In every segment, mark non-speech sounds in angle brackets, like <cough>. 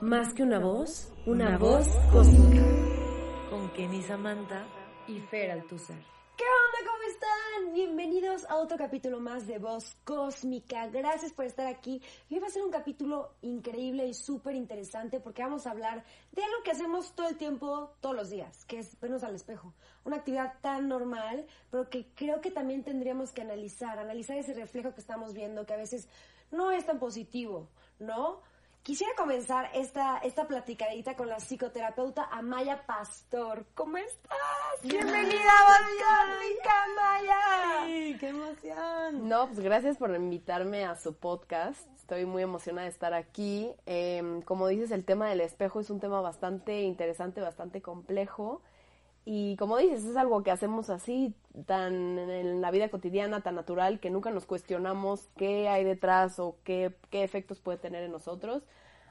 Más que una voz, una, voz cósmica. Con Kenny Samantha y Fer Althusser. ¿Qué onda? ¿Cómo están? Bienvenidos a otro capítulo más de Voz Cósmica. Gracias por estar aquí. Hoy va a ser un capítulo increíble y súper interesante porque vamos a hablar de algo que hacemos todo el tiempo, todos los días, que es vernos al espejo. Una actividad tan normal, pero que creo que también tendríamos que analizar, analizar ese reflejo que estamos viendo, que a veces no es tan positivo, ¿no? Quisiera comenzar esta, esta platicadita con la psicoterapeuta Amaya Pastor. ¿Cómo estás? Bienvenida a Amaya. Sí, qué emoción. No, pues gracias por invitarme a su podcast. Estoy muy emocionada de estar aquí. Em, como dices, el tema del espejo es un tema bastante interesante, bastante complejo. Y como dices, es algo que hacemos así, tan en la vida cotidiana, tan natural, que nunca nos cuestionamos qué hay detrás o qué, qué efectos puede tener en nosotros.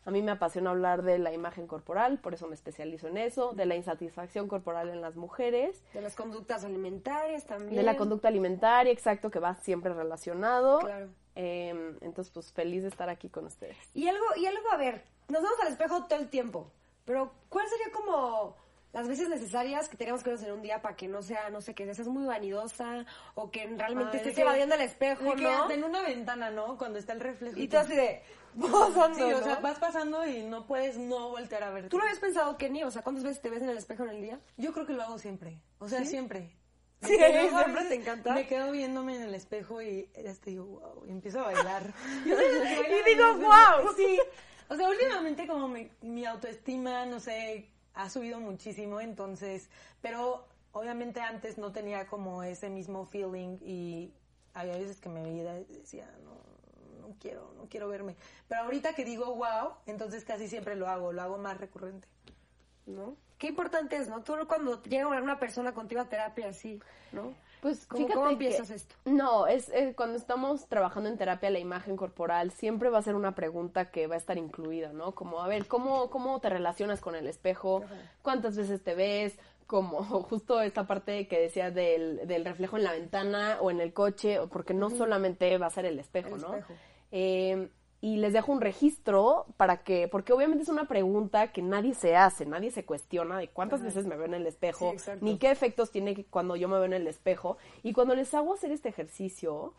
A mí me apasiona hablar de la imagen corporal, por eso me especializo en eso, de la insatisfacción corporal en las mujeres. De las conductas alimentarias también. De la conducta alimentaria, exacto, que va siempre relacionado. Claro. Eh, entonces, pues feliz de estar aquí con ustedes. Y algo, y algo, a ver, nos vemos al espejo todo el tiempo, pero ¿cuál sería como las veces necesarias que tenemos que en un día para que no sea, no sé, que seas muy vanidosa o que realmente estés evadiendo el espejo, ¿no? En una ventana, ¿no? Cuando está el reflejo. Y tú así de... <laughs> Pasando, sí, o sea, vas pasando y no puedes no voltear a ver. ¿Tú lo habías pensado, Kenny? O sea, ¿cuántas veces te ves en el espejo en el día? Yo creo que lo hago siempre. O sea, siempre. Sí, siempre <laughs> te encanta. Me quedo viéndome en el espejo y este, digo, wow, y empiezo a bailar. <laughs> y digo, wow. Sí. O sea, últimamente como mi, mi autoestima, no sé, ha subido muchísimo, entonces, pero obviamente antes no tenía como ese mismo feeling y había veces que me veía y decía, no, no quiero, no quiero verme. Pero ahorita que digo wow, entonces casi siempre lo hago, lo hago más recurrente. ¿No? Qué importante es, ¿no? Tú cuando llega una persona contigo a terapia así, ¿no? Pues ¿Cómo, fíjate empiezas esto? No, es, cuando estamos trabajando en terapia la imagen corporal siempre va a ser una pregunta que va a estar incluida, ¿no? Como a ver, ¿cómo cómo te relacionas con el espejo? ¿Cuántas veces te ves? Como <laughs> justo esta parte que decías del, del reflejo en la ventana o en el coche, porque no solamente va a ser el espejo, ¿no? Eh, y les dejo un registro para que, porque obviamente es una pregunta que nadie se hace, nadie se cuestiona de cuántas veces me veo en el espejo, ni qué efectos tiene cuando yo me veo en el espejo. Y cuando les hago hacer este ejercicio,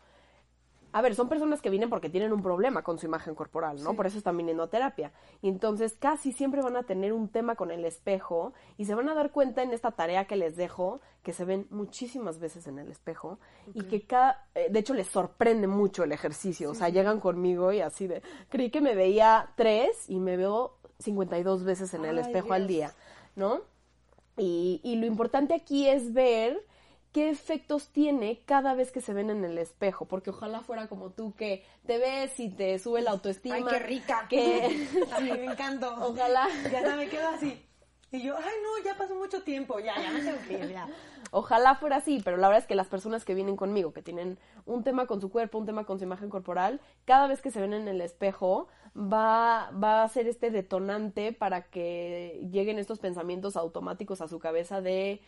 a ver, son personas que vienen porque tienen un problema con su imagen corporal, ¿no? Por eso están viniendo a terapia. Y entonces casi siempre van a tener un tema con el espejo y se van a dar cuenta en esta tarea que les dejo que se ven muchísimas veces en el espejo y que cada, eh, de hecho les sorprende mucho el ejercicio, o sea, llegan conmigo y así de, creí que me veía tres y me veo 52 veces en el espejo al día, ¿no? Y, y lo importante aquí es ver qué efectos tiene cada vez que se ven en el espejo, porque ojalá fuera como tú que te ves y te sube la autoestima. Ay, qué rica. Que <laughs> <laughs> me encantó. Ojalá. Ya me quedo así. Y yo, ay no, ya pasó mucho tiempo, ya, ya me tengo que ir, ya. Ojalá fuera así, pero la verdad es que las personas que vienen conmigo, que tienen un tema con su cuerpo, un tema con su imagen corporal, cada vez que se ven en el espejo, va, va a ser este detonante para que lleguen estos pensamientos automáticos a su cabeza de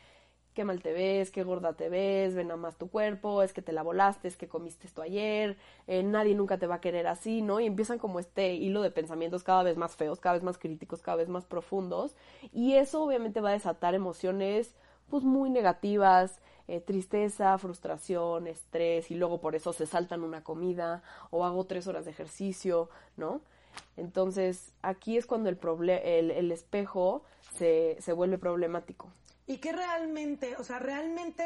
qué mal te ves, qué gorda te ves, ven a más tu cuerpo, es que te la volaste, es que comiste esto ayer, eh, nadie nunca te va a querer así, ¿no? Y empiezan como este hilo de pensamientos cada vez más feos, cada vez más críticos, cada vez más profundos, y eso obviamente va a desatar emociones pues muy negativas, eh, tristeza, frustración, estrés, y luego por eso se saltan una comida o hago tres horas de ejercicio, ¿no? Entonces, aquí es cuando el, el, el espejo se, se vuelve problemático. Y que realmente, o sea, realmente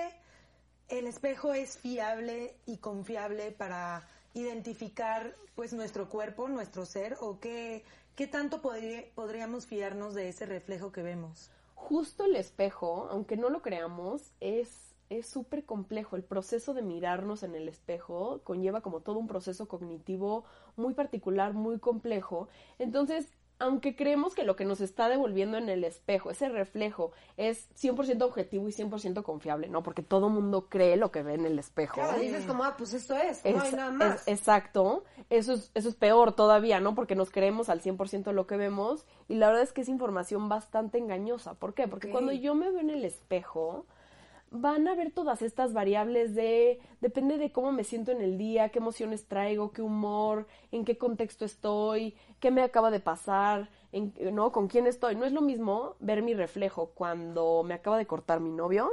el espejo es fiable y confiable para identificar pues nuestro cuerpo, nuestro ser o qué, qué tanto podríamos fiarnos de ese reflejo que vemos. Justo el espejo, aunque no lo creamos, es es súper complejo. El proceso de mirarnos en el espejo conlleva como todo un proceso cognitivo muy particular, muy complejo. Entonces, aunque creemos que lo que nos está devolviendo en el espejo, ese reflejo, es 100% objetivo y 100% confiable, ¿no? Porque todo mundo cree lo que ve en el espejo. Claro, dices como, ah, pues esto es, no hay nada más. es- exacto. Eso es, eso es peor todavía, ¿no? Porque nos creemos al 100% lo que vemos y la verdad es que es información bastante engañosa. ¿Por qué? Porque cuando yo me veo en el espejo, van a ver todas estas variables de, depende de cómo me siento en el día, qué emociones traigo, qué humor, en qué contexto estoy, qué me acaba de pasar, en, ¿no? Con quién estoy. No es lo mismo ver mi reflejo cuando me acaba de cortar mi novio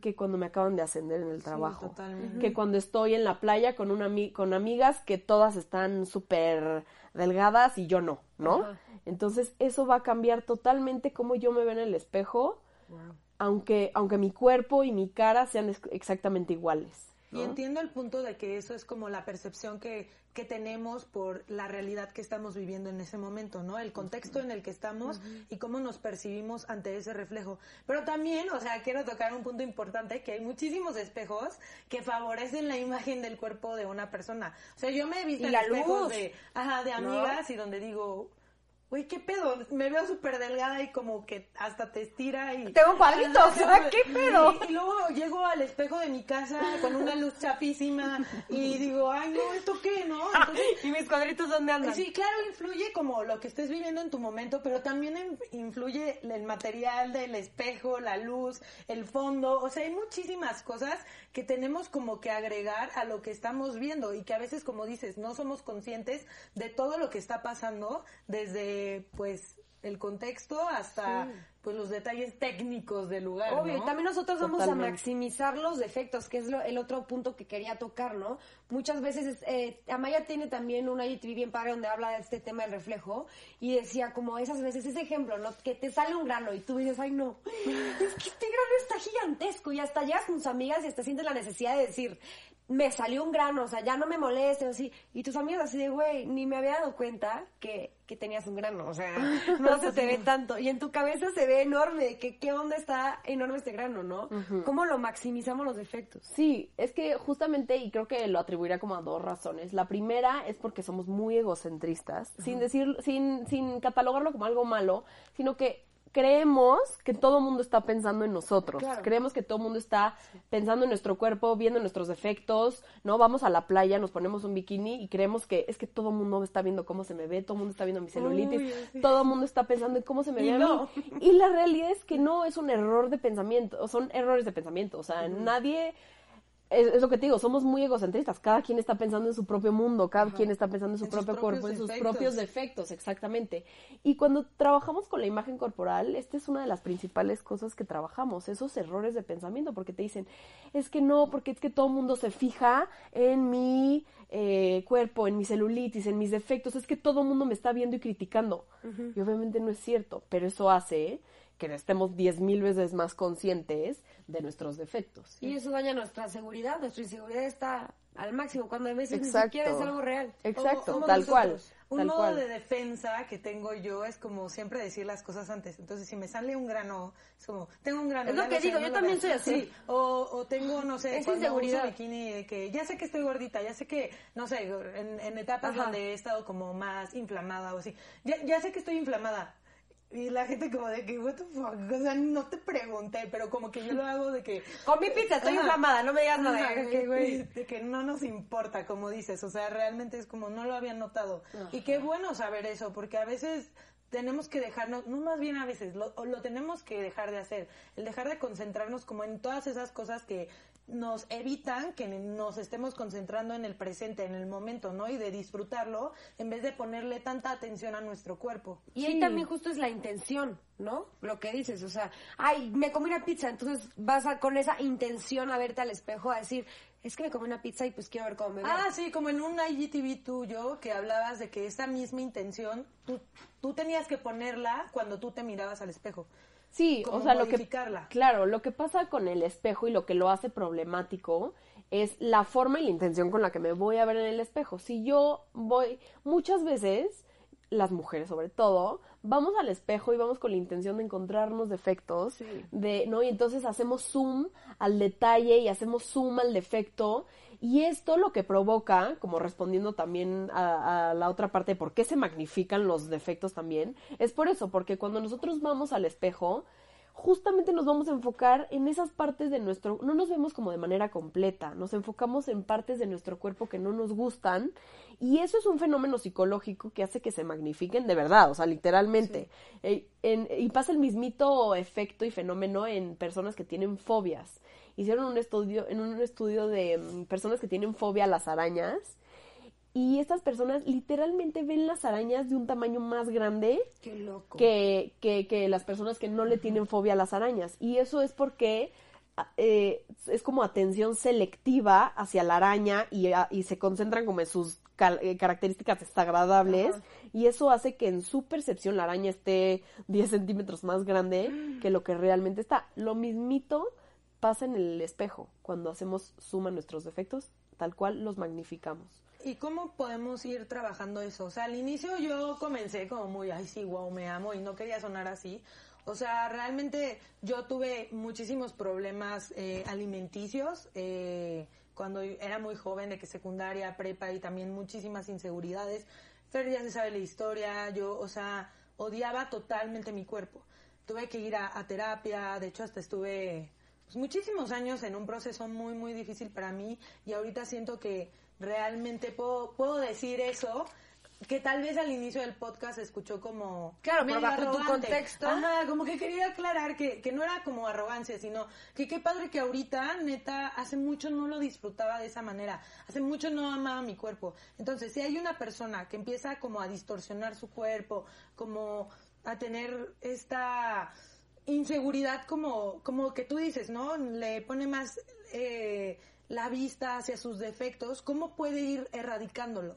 que cuando me acaban de ascender en el trabajo totalmente. que cuando estoy en la playa con una con amigas que todas están súper delgadas y yo no, ¿no? Entonces eso va a cambiar totalmente cómo yo me veo en el espejo, aunque aunque mi cuerpo y mi cara sean ex- exactamente iguales. Y entiendo el punto de que eso es como la percepción que, que tenemos por la realidad que estamos viviendo en ese momento, ¿no? El contexto en el que estamos y cómo nos percibimos ante ese reflejo. Pero también, o sea, quiero tocar un punto importante, que hay muchísimos espejos que favorecen la imagen del cuerpo de una persona. O sea, yo me he visto Y en la espejos luz. de, ajá, de amigas y donde digo... Güey, ¿qué pedo? Me veo súper delgada y como que hasta te estira y... Tengo cuadritos, <laughs> ¿qué pedo? Y, y luego llego al espejo de mi casa con una luz chapísima y digo, ay, no, ¿esto qué, no? Entonces, <laughs> ¿Y mis cuadritos dónde andan? Sí, claro, influye como lo que estés viviendo en tu momento, pero también in- influye el material del espejo, la luz, el fondo, o sea, hay muchísimas cosas que tenemos como que agregar a lo que estamos viendo y que a veces, como dices, no somos conscientes de todo lo que está pasando desde, pues, el contexto hasta, pues, los detalles técnicos del lugar, Obvio, ¿no? y también nosotros vamos a maximizar los defectos, que es lo- el otro punto que quería tocar, ¿no? Muchas veces, eh, Amaya tiene también una IGTV bien padre donde habla de este tema del reflejo y decía como esas veces, ese ejemplo, ¿no? Que te sale un grano y tú dices, ay no, <laughs> es que este grano está gigantesco y hasta llegas con tus amigas y hasta sientes la necesidad de decir, me salió un grano, o sea, ya no me moleste, o así. Y tus amigas así de, güey, ni me había dado cuenta que, que tenías un grano, o sea, <laughs> no se te ve tanto. Y en tu cabeza se ve enorme, que qué onda está enorme este grano, ¿no? ¿Cómo lo maximizamos los defectos? Sí, es que justamente, y creo que lo atribuiría como a dos razones. La primera es porque somos muy egocentristas, sin decir, sin, sin catalogarlo como algo malo, sino que creemos que todo el mundo está pensando en nosotros. Claro. Creemos que todo el mundo está pensando en nuestro cuerpo, viendo nuestros defectos, ¿no? Vamos a la playa, nos ponemos un bikini y creemos que es que todo el mundo está viendo cómo se me ve, todo el mundo está viendo mi celulitis, todo el mundo está pensando en cómo se me Y ve a no. mí. Y la realidad es que no es un error de pensamiento, son errores de pensamiento. O sea, nadie. Es, es lo que te digo, somos muy egocentristas. Cada quien está pensando en su propio mundo, cada quien está pensando en su En propio cuerpo, en sus defectos. propios defectos, exactamente. Y cuando trabajamos con la imagen corporal, esta es una de las principales cosas que trabajamos, esos errores de pensamiento, porque te dicen, es que no, porque es que todo el mundo se fija en mi eh, cuerpo, en mi celulitis, en mis defectos, es que todo el mundo me está viendo y criticando. Y obviamente no es cierto, pero eso hace que estemos diez mil veces más conscientes de nuestros defectos. Y eso daña nuestra seguridad, nuestra inseguridad está al máximo, cuando a veces Exacto. ni siquiera es algo real. Exacto, tal nosotros. cual. Un tal modo cual. de defensa que tengo yo es como siempre decir las cosas antes. Entonces, si me sale un grano, es como, tengo un grano. Es lo que digo, yo también soy así. Sí, o, o tengo, no sé, Es inseguridad. bikini, de que ya sé que estoy gordita, ya sé que, no sé, en, en etapas Ajá. donde he estado como más inflamada o así. Ya, ya sé que estoy inflamada. Y la gente como de que, what the fuck, o sea, no te pregunté, pero como que yo lo hago de que... Con mi pizza estoy Ajá. inflamada, no me digas nada. Ajá, que, güey. <laughs> de que no nos importa, como dices, o sea, realmente es como no lo había notado. Y qué bueno saber eso, porque a veces tenemos que dejarnos, no más bien a veces, lo, o lo tenemos que dejar de hacer, el dejar de concentrarnos como en todas esas cosas que nos evitan que nos estemos concentrando en el presente, en el momento, ¿no? Y de disfrutarlo en vez de ponerle tanta atención a nuestro cuerpo. Y ahí también justo es la intención, ¿no? Lo que dices, o sea, ay, me comí una pizza, entonces vas a, con esa intención a verte al espejo a decir, es que me comí una pizza y pues quiero ver cómo me veo. Ah, sí, como en un IGTV tuyo que hablabas de que esa misma intención tú, tú tenías que ponerla cuando tú te mirabas al espejo. Sí, como o sea, lo que claro, lo que pasa con el espejo y lo que lo hace problemático es la forma y la intención con la que me voy a ver en el espejo. Si yo voy muchas veces las mujeres sobre todo vamos al espejo y vamos con la intención de encontrarnos defectos, de, ¿no? Y entonces hacemos zoom al detalle y hacemos zoom al defecto. Y esto lo que provoca, como respondiendo también a, a la otra parte de por qué se magnifican los defectos también, es por eso, porque cuando nosotros vamos al espejo, justamente nos vamos a enfocar en esas partes de nuestro, no nos vemos como de manera completa, nos enfocamos en partes de nuestro cuerpo que no nos gustan y eso es un fenómeno psicológico que hace que se magnifiquen de verdad, o sea, literalmente. Eh, en- y pasa el mismito efecto y fenómeno en personas que tienen fobias. Hicieron un estudio, en un estudio de mm, personas que tienen fobia a las arañas y estas personas literalmente ven las arañas de un tamaño más grande Qué loco. que, que, que las personas que no le tienen fobia a las arañas. Y eso es porque eh, es como atención selectiva hacia la araña y, a- y se concentran como en sus eh, características desagradables. Y eso hace que en su percepción la araña esté 10 centímetros más grande <gasps> que lo que realmente está. Lo mismito pasa en el espejo cuando hacemos suma nuestros defectos, tal cual los magnificamos. ¿Y cómo podemos ir trabajando eso? O sea, al inicio yo comencé como muy, ay, sí, wow, me amo y no quería sonar así. O sea, realmente yo tuve muchísimos problemas eh, alimenticios eh, cuando era muy joven, de que secundaria, prepa y también muchísimas inseguridades. Fer ya se sabe la historia, yo, o sea, odiaba totalmente mi cuerpo. Tuve que ir a, a terapia, de hecho hasta estuve pues, muchísimos años en un proceso muy, muy difícil para mí y ahorita siento que realmente puedo, puedo decir eso que tal vez al inicio del podcast se escuchó como Claro, medio bajo tu arrogante. contexto. Ajá, como que quería aclarar que, que no era como arrogancia, sino que qué padre que ahorita, neta, hace mucho no lo disfrutaba de esa manera, hace mucho no amaba mi cuerpo. Entonces, si hay una persona que empieza como a distorsionar su cuerpo, como a tener esta inseguridad como, como que tú dices, ¿no? Le pone más eh, la vista hacia sus defectos, ¿cómo puede ir erradicándolo?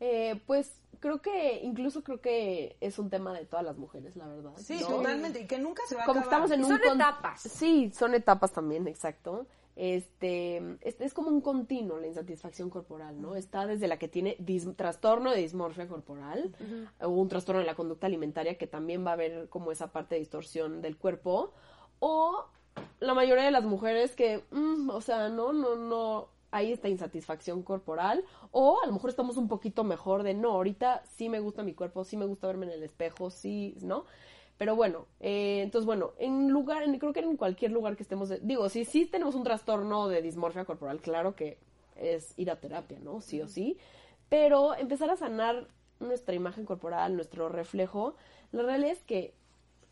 Eh, pues creo que, incluso creo que es un tema de todas las mujeres, la verdad. Sí, ¿no? totalmente, y que nunca se va a como acabar. estamos en un son con- etapas. Sí, son etapas también, exacto. Este, este es como un continuo la insatisfacción corporal, ¿no? Está desde la que tiene trastorno de dismorfia corporal o un trastorno de la conducta alimentaria que también va a haber como esa parte de distorsión del cuerpo o la mayoría de las mujeres que, mm, o sea, no, no, no, hay esta insatisfacción corporal o a lo mejor estamos un poquito mejor de, no, ahorita sí me gusta mi cuerpo, sí me gusta verme en el espejo, sí, ¿no? Pero bueno, eh, entonces bueno, en lugar, en- creo que en cualquier lugar que estemos, de- digo, si sí tenemos un trastorno de dismorfia corporal, claro que es ir a terapia, ¿no? Sí o sí. Pero empezar a sanar nuestra imagen corporal, nuestro reflejo, la realidad es que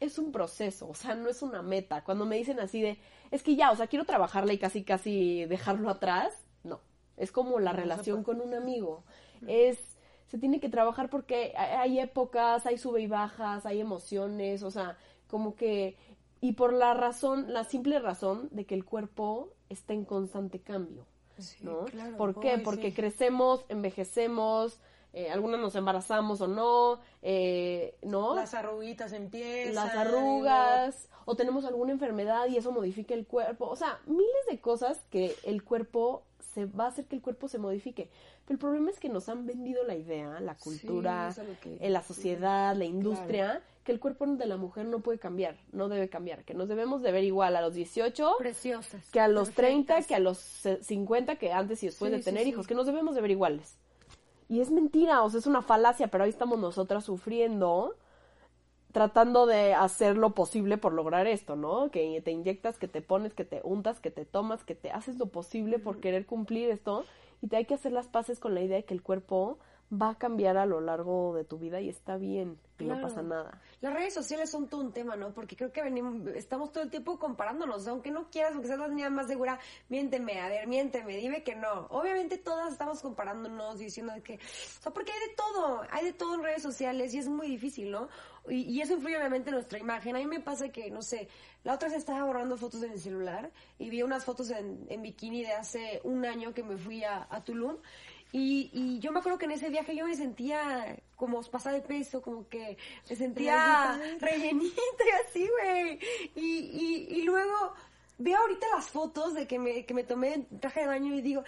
es un proceso, o sea, no es una meta. Cuando me dicen así de, es que ya, o sea, quiero trabajarla y casi, casi dejarlo atrás, no. Es como la relación con un amigo. Es, se tiene que trabajar porque hay épocas, hay sube y bajas, hay emociones, o sea, como que, y por la razón, la simple razón de que el cuerpo está en constante cambio. ¿no? ¿Por qué? Porque sí. crecemos, envejecemos, eh, algunas nos embarazamos o no, eh, ¿no? Las arruguitas empiezan. las arrugas, o tenemos alguna enfermedad y eso modifica el cuerpo. O sea, miles de cosas que el cuerpo se va a hacer que el cuerpo se modifique. Pero el problema es que nos han vendido la idea, la cultura, que- eh, la sociedad, la industria, que el cuerpo de la mujer no puede cambiar, no debe cambiar, que nos debemos de ver igual a los 18 Preciosas. que a los 30, perfectas. que a los se- 50, que antes y después Sí, de tener hijos, que nos debemos de ver iguales. Y es mentira, o sea, es una falacia, pero ahí estamos nosotras sufriendo, tratando de hacer lo posible por lograr esto, ¿no? Que te inyectas, que te pones, que te untas, que te tomas, que te haces lo posible por querer cumplir esto y te hay que hacer las paces con la idea de que el cuerpo va a cambiar a lo largo de tu vida y está bien, y no pasa nada. Las redes sociales son todo un tema, ¿no? Porque creo que venimos, estamos todo el tiempo comparándonos, aunque no quieras, aunque seas la niña más segura, miénteme, a ver, miénteme, dime que no. Obviamente todas estamos comparándonos, diciendo de que, o sea, porque hay de todo, hay de todo en redes sociales y es muy difícil, ¿no? Y, y eso influye obviamente en nuestra imagen. A mí me pasa que, no sé, la otra vez estaba borrando fotos en el celular y vi unas fotos en, en bikini de hace un año que me fui a, a Tulum. Y, y yo me acuerdo que en ese viaje yo me sentía como pasada de peso, como que me sentía rellenita y así, güey. Y, y, y luego veo ahorita las fotos de que me, que me tomé en traje de baño y digo,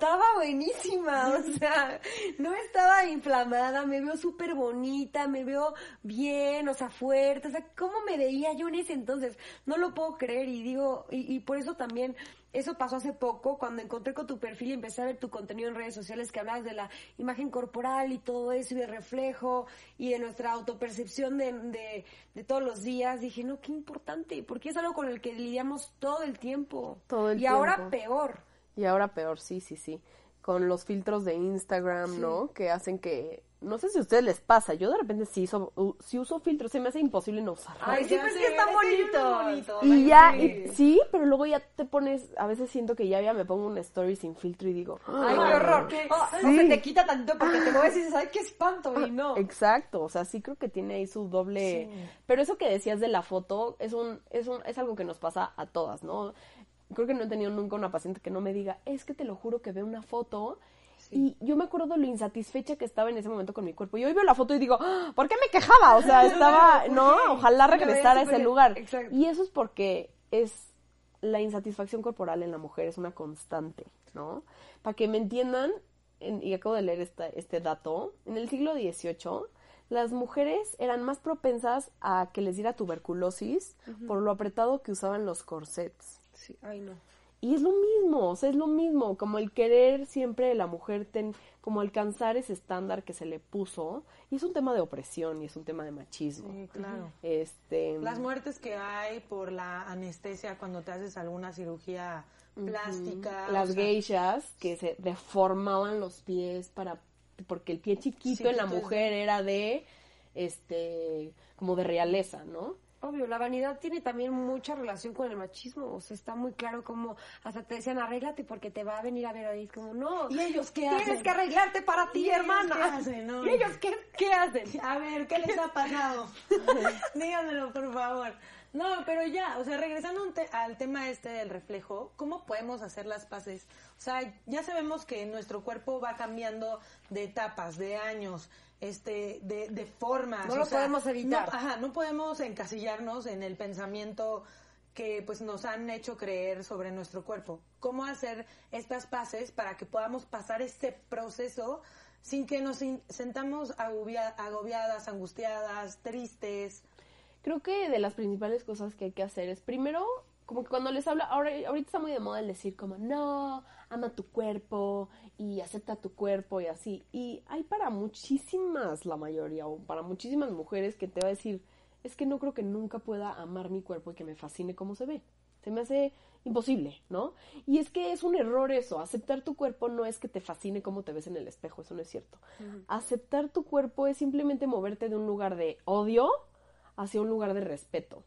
estaba buenísima, o sea, no estaba inflamada, me veo súper bonita, me veo bien, o sea, fuerte, o sea, ¿cómo me veía yo en ese entonces? No lo puedo creer y digo, y, y por eso también eso pasó hace poco, cuando encontré con tu perfil y empecé a ver tu contenido en redes sociales que hablabas de la imagen corporal y todo eso, y de reflejo, y de nuestra autopercepción de, de, de todos los días. Dije, no, qué importante, porque es algo con el que lidiamos todo el tiempo. Todo el y tiempo. ahora peor. Y ahora peor, sí, sí, sí. Con los filtros de Instagram, ¿no? Que hacen que... No sé si a ustedes les pasa, yo de repente sí, uso, u- sí uso filtros, se me hace imposible no usarlos. Ay, sí, pero es que están bonitos. y ya, y- sí, pero luego ya te pones, a veces siento que ya, ya me pongo un story sin filtro y digo, Ay, "Ah". qué horror. Oh, Sí. O se te quita tantito porque te mueves y dices, ay, qué espanto, y no. Exacto, o sea, sí creo que tiene ahí su doble. Pero eso que decías de la foto es un, es un, es algo que nos pasa a todas, ¿no? Creo que no he tenido nunca una paciente que no me diga, es que te lo juro que veo una foto. Y yo me acuerdo lo insatisfecha que estaba en ese momento con mi cuerpo. Y hoy veo la foto y digo, "Ah, ¿por qué me quejaba? O sea, <laughs> estaba, no, ojalá regresara a ese lugar. exacto. Y eso es porque es la insatisfacción corporal en la mujer es una constante, ¿no? Para que me entiendan, en- y acabo de leer esta- este dato, en el siglo XVIII las mujeres eran más propensas a que les diera tuberculosis por lo apretado que usaban los corsets. Sí, ay, no. Y es lo mismo, o sea, es lo mismo, como el querer siempre de la mujer, ten- como alcanzar ese estándar que se le puso, y es un tema de opresión y es un tema de machismo. Sí, claro. Este, Las muertes que hay por la anestesia cuando te haces alguna cirugía plástica. las sea, geishas que se deformaban los pies para porque el pie chiquito en la mujer era de este como de realeza, ¿no? Obvio, la vanidad tiene también mucha relación con el machismo. O sea, está muy claro como hasta te decían arréglate porque te va a venir a ver ahí. Como, no. ¿Y ellos qué Tienes hacen? que arreglarte para ti, ¿Y ellos hermana. qué hacen, no? <laughs> ¿Y ellos qué, qué hacen? A ver, ¿qué les ha pasado? <laughs> Díganmelo, por favor. No, pero ya, o sea, regresando te- al tema este del reflejo, ¿cómo podemos hacer las paces? O sea, ya sabemos que nuestro cuerpo va cambiando de etapas, de años, este, de, de formas. No o lo sea, podemos evitar. no- ajá, no podemos encasillarnos en el pensamiento que pues nos han hecho creer sobre nuestro cuerpo. ¿Cómo hacer estas paces para que podamos pasar este proceso sin que nos sentamos agobia- agobiadas, angustiadas, tristes? Creo que de las principales cosas que hay que hacer es primero como que cuando les habla, ahora ahorita está muy de moda el decir como no, ama tu cuerpo y acepta tu cuerpo y así. Y hay para muchísimas, la mayoría, o para muchísimas mujeres que te va a decir, es que no creo que nunca pueda amar mi cuerpo y que me fascine como se ve. Se me hace imposible, ¿no? Y es que es un error eso. Aceptar tu cuerpo no es que te fascine cómo te ves en el espejo, eso no es cierto. Aceptar tu cuerpo es simplemente moverte de un lugar de odio hacia un lugar de respeto.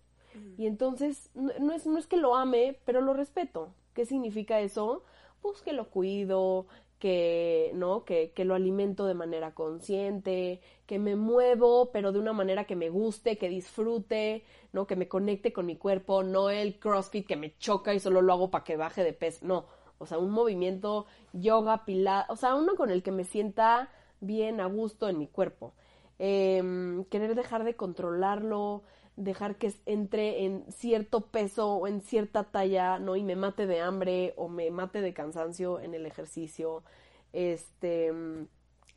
Y entonces, no, no es, no es que lo ame, pero lo respeto. ¿Qué significa eso? Pues que lo cuido, que, ¿no? Que, que lo alimento de manera consciente, que me muevo, pero de una manera que me guste, que disfrute, ¿no? Que me conecte con mi cuerpo, no el CrossFit que me choca y solo lo hago para que baje de peso, no. O sea, un movimiento, yoga, pilates, o sea, uno con el que me sienta bien a gusto en mi cuerpo. Em, querer dejar de controlarlo, dejar que entre en cierto peso o en cierta talla, ¿no? Y me mate de hambre o me mate de cansancio en el ejercicio. Este, mm,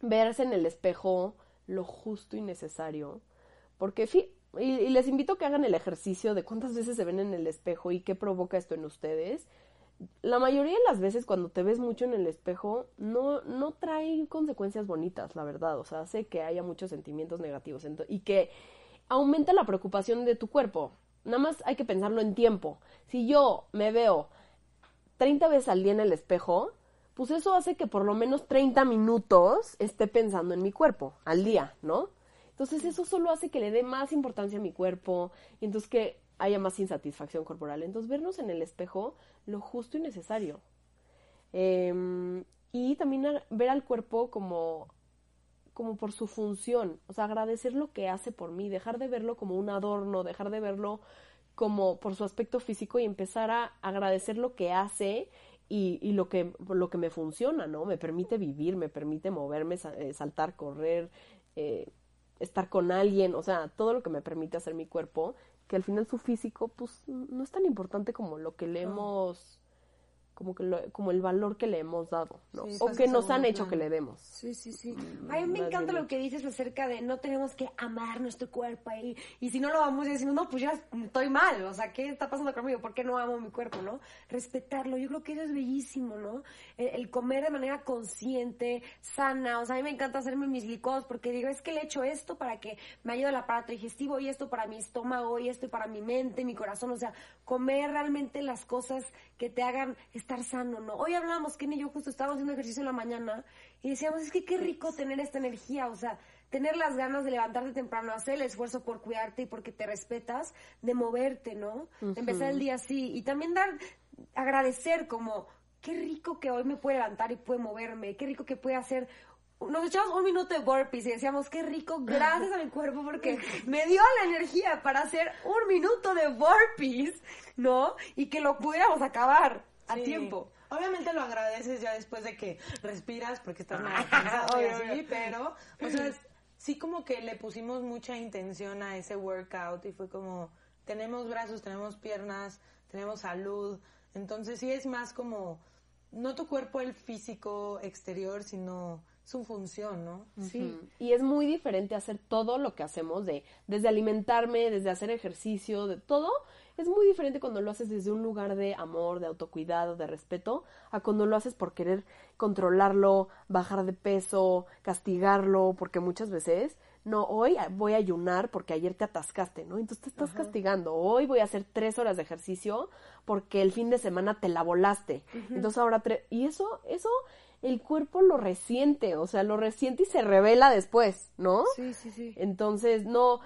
verse en el espejo lo justo y necesario. Porque, y, y les invito a que hagan el ejercicio de cuántas veces se ven en el espejo y qué provoca esto en ustedes. La mayoría de las veces cuando te ves mucho en el espejo no, no trae consecuencias bonitas, la verdad. O sea, hace que haya muchos sentimientos negativos y que aumenta la preocupación de tu cuerpo. Nada más hay que pensarlo en tiempo. Si yo me veo 30 veces al día en el espejo, pues eso hace que por lo menos 30 minutos esté pensando en mi cuerpo al día, ¿no? Entonces eso solo hace que le dé más importancia a mi cuerpo y entonces que haya más insatisfacción corporal. Entonces vernos en el espejo lo justo y necesario. Em, y también ver al cuerpo como como por su función, o sea, agradecer lo que hace por mí, dejar de verlo como un adorno, dejar de verlo como por su aspecto físico y empezar a agradecer lo que hace y, y lo que lo que me funciona, ¿no? Me permite vivir, me permite moverme, eh, saltar, correr, eh, estar con alguien, o sea, todo lo que me permite hacer mi cuerpo, que al final su físico, pues, no es tan importante como lo que le hemos como que lo- como el valor que le hemos dado, ¿no? Sí, o que nos han hecho que le demos. Sí, sí, sí. A mí me encanta lo que dices acerca de no tenemos que amar nuestro cuerpo ahí. Y si no lo vamos decimos, no, pues ya estoy mal. O sea, ¿qué está pasando conmigo? ¿Por qué no amo mi cuerpo, no? Respetarlo. Yo creo que eso es bellísimo, ¿no? El, el comer de manera consciente, sana. O sea, a mí me encanta hacerme mis licuados porque digo, es que le he hecho esto para que me ayude el aparato digestivo y esto para mi estómago y esto para mi mente, mi corazón. O sea, comer realmente las cosas que te hagan estar sano, ¿no? Hoy hablamos, Ken y yo justo estábamos haciendo ejercicio en la mañana y decíamos, es que qué rico tener esta energía, o sea, tener las ganas de levantarte temprano, hacer el esfuerzo por cuidarte y porque te respetas, de moverte, ¿no? De empezar el día así y también dar, agradecer como, qué rico que hoy me puede levantar y puede moverme, qué rico que puede hacer nos echamos un minuto de burpees y decíamos, qué rico, gracias a mi cuerpo porque <laughs> me dio la energía para hacer un minuto de burpees, ¿no? Y que lo pudiéramos acabar a Sí. tiempo. Obviamente lo agradeces ya después de que respiras porque estás más cansado y así, pero, o sea, <clears throat> sí como que le pusimos mucha intención a ese workout y fue como, tenemos brazos, tenemos piernas, tenemos salud, entonces sí es más como, no tu cuerpo el físico exterior, sino su función, ¿no? Sí. Y es muy diferente hacer todo lo que hacemos, de desde alimentarme, desde hacer ejercicio, de todo. Es muy diferente cuando lo haces desde un lugar de amor, de autocuidado, de respeto, a cuando lo haces por querer controlarlo, bajar de peso, castigarlo, porque muchas veces, no, hoy voy a ayunar porque ayer te atascaste, ¿no? Entonces te estás castigando. Hoy voy a hacer tres horas de ejercicio porque el fin de semana te la volaste. Entonces ahora tres... Y eso, eso el cuerpo lo resiente, o sea, lo resiente y se revela después, ¿no? Sí, sí, sí. Entonces, no,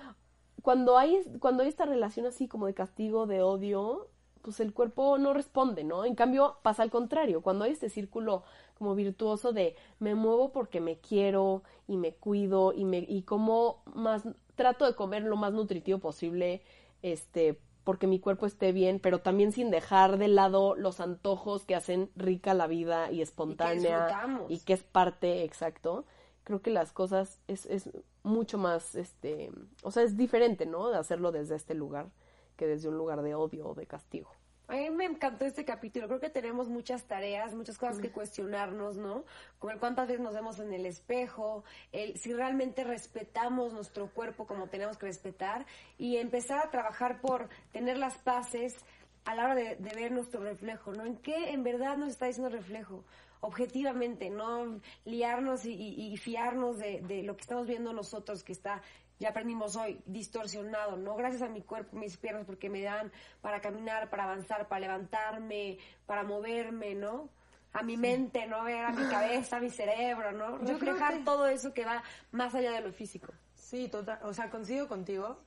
cuando hay, cuando hay esta relación así como de castigo, de odio, pues el cuerpo no responde, ¿no? En cambio, pasa al contrario, cuando hay este círculo como virtuoso de me muevo porque me quiero y me cuido y me y como más trato de comer lo más nutritivo posible, este, porque mi cuerpo esté bien, pero también sin dejar de lado los antojos que hacen rica la vida y espontánea disfrutamos. y que es parte exacto. Creo que las cosas es, es mucho más, este, o sea, es diferente, ¿no? De hacerlo desde este lugar que desde un lugar de odio o de castigo. A mí me encantó este capítulo. Creo que tenemos muchas tareas, muchas cosas que cuestionarnos, ¿no? Como el cuántas veces nos vemos en el espejo, el si realmente respetamos nuestro cuerpo como tenemos que respetar y empezar a trabajar por tener las paces a la hora de, de ver nuestro reflejo, ¿no? ¿En qué en verdad nos está diciendo el reflejo? Objetivamente, no liarnos y, y- y fiarnos de, de lo que estamos viendo nosotros que está ya aprendimos hoy, distorsionado, ¿no? Gracias a mi cuerpo, mis piernas, porque me dan para caminar, para avanzar, para levantarme, para moverme, ¿no? A mi mente, ¿no? Ver a mi <laughs> cabeza, a mi cerebro, ¿no? Yo creo Reflejar que- todo eso que va más allá de lo físico. Sí, total, o sea, coincido contigo,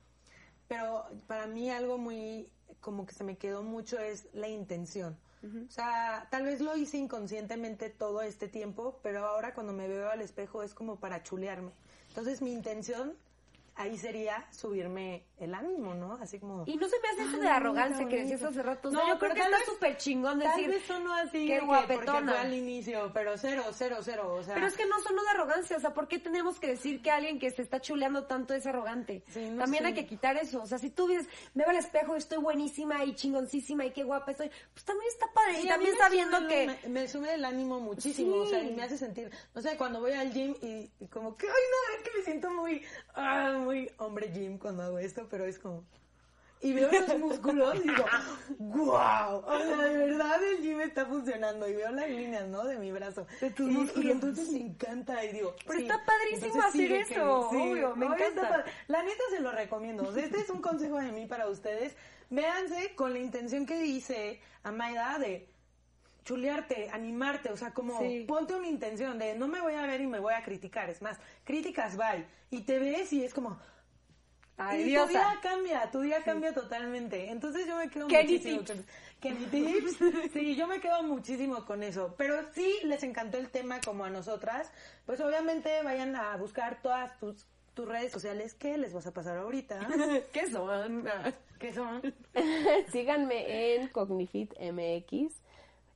pero para mí algo muy como que se me quedó mucho es la intención. O sea, tal vez lo hice inconscientemente todo este tiempo, pero ahora cuando me veo al espejo es como para chulearme. Entonces mi intención ahí sería subirme el ánimo, ¿no? Así como... Y no se me hace eso de arrogancia que decías hace rato. O sea, No, yo creo que tal está súper chingón Tal decir vez sonó así que porque guapetona. fue al inicio, pero cero, cero, cero, o sea... Pero es que no sonó de arrogancia, o sea, ¿por qué tenemos que decir que alguien que se está chuleando tanto es arrogante? Sí, no También sé. hay que quitar eso, o sea, si tú ves, me veo al espejo y estoy buenísima y chingoncísima y qué guapa estoy, pues también está padre. Sí, y también me sabiendo sube que... el- Me, me sube el ánimo muchísimo, o sea, y me hace sentir, no sé, cuando voy al gym y, y como que, ay, no, es que me siento muy, ah, muy hombre gym cuando hago esto, pero es como... Y veo los músculos y digo, wow, o sea, de verdad el gym está funcionando y veo las líneas, ¿no? De mi brazo. De tus y, y músculos. entonces me encanta y digo, Pero sí. está padrísimo Entonces hacer sigue eso, obvio, me obvio encanta. La neta se lo recomiendo. Este es un consejo de mí para ustedes. Véanse con la intención que dice Amaida de chulearte, animarte, o sea, como Sí. ponte una intención de no me voy a ver y me voy a criticar. Es más, críticas bye. Y te ves y es como... Ay, y tu diosa. día cambia, tu día cambia totalmente. Entonces yo me quedo Kenny muchísimo tips. Kenny tips. <laughs> Sí, yo me quedo muchísimo con eso. Pero sí les encantó el tema como a nosotras. Pues obviamente vayan a buscar todas tus, tus redes sociales que les vas a pasar ahorita. <laughs> ¿Qué son? ¿Qué son? <laughs> Síganme en Cognifit MX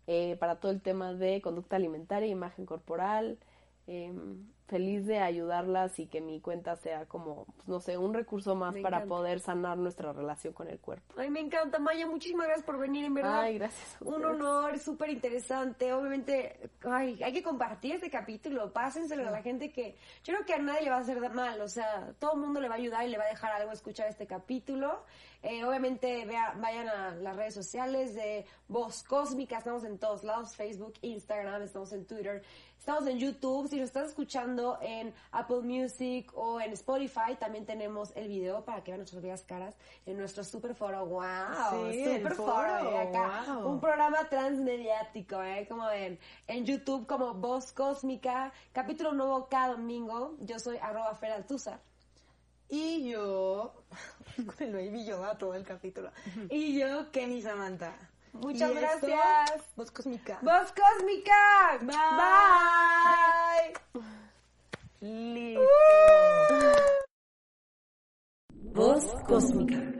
eh, para todo el tema de conducta alimentaria, imagen corporal. eh, feliz de ayudarlas y que mi cuenta sea como, pues, no sé, un recurso más Me para encanta. poder sanar nuestra relación con el cuerpo. Ay, me encanta, Maya. Muchísimas gracias por venir, en verdad. Ay, gracias. Un honor, súper interesante. Obviamente, ay, hay que compartir este capítulo. Pásenselo a la gente que yo creo que a nadie le va a hacer mal. O sea, todo el mundo le va a ayudar y le va a dejar algo escuchar este capítulo. Eh, obviamente, vea, vayan a las redes sociales de Voz Cósmica. Estamos en todos lados: Facebook, Instagram, estamos en Twitter. Estamos en YouTube. Si nos estás escuchando en Apple Music o en Spotify, también tenemos el video para que vean nuestras bellas caras en nuestro super foro. ¡Wow! Sí, super foro. foro, eh, acá. wow. Un programa transmediático, ¿eh? Como ven. En YouTube como Voz Cósmica. Capítulo nuevo cada domingo. Yo soy arroba Fer Altuza. Y yo, <laughs> con el baby Yoda todo el capítulo. Y yo, Kenny Samantha. Muchas gracias. Voz Cósmica. Voz Cósmica. Bye. Bye. Listo. Voz Cósmica.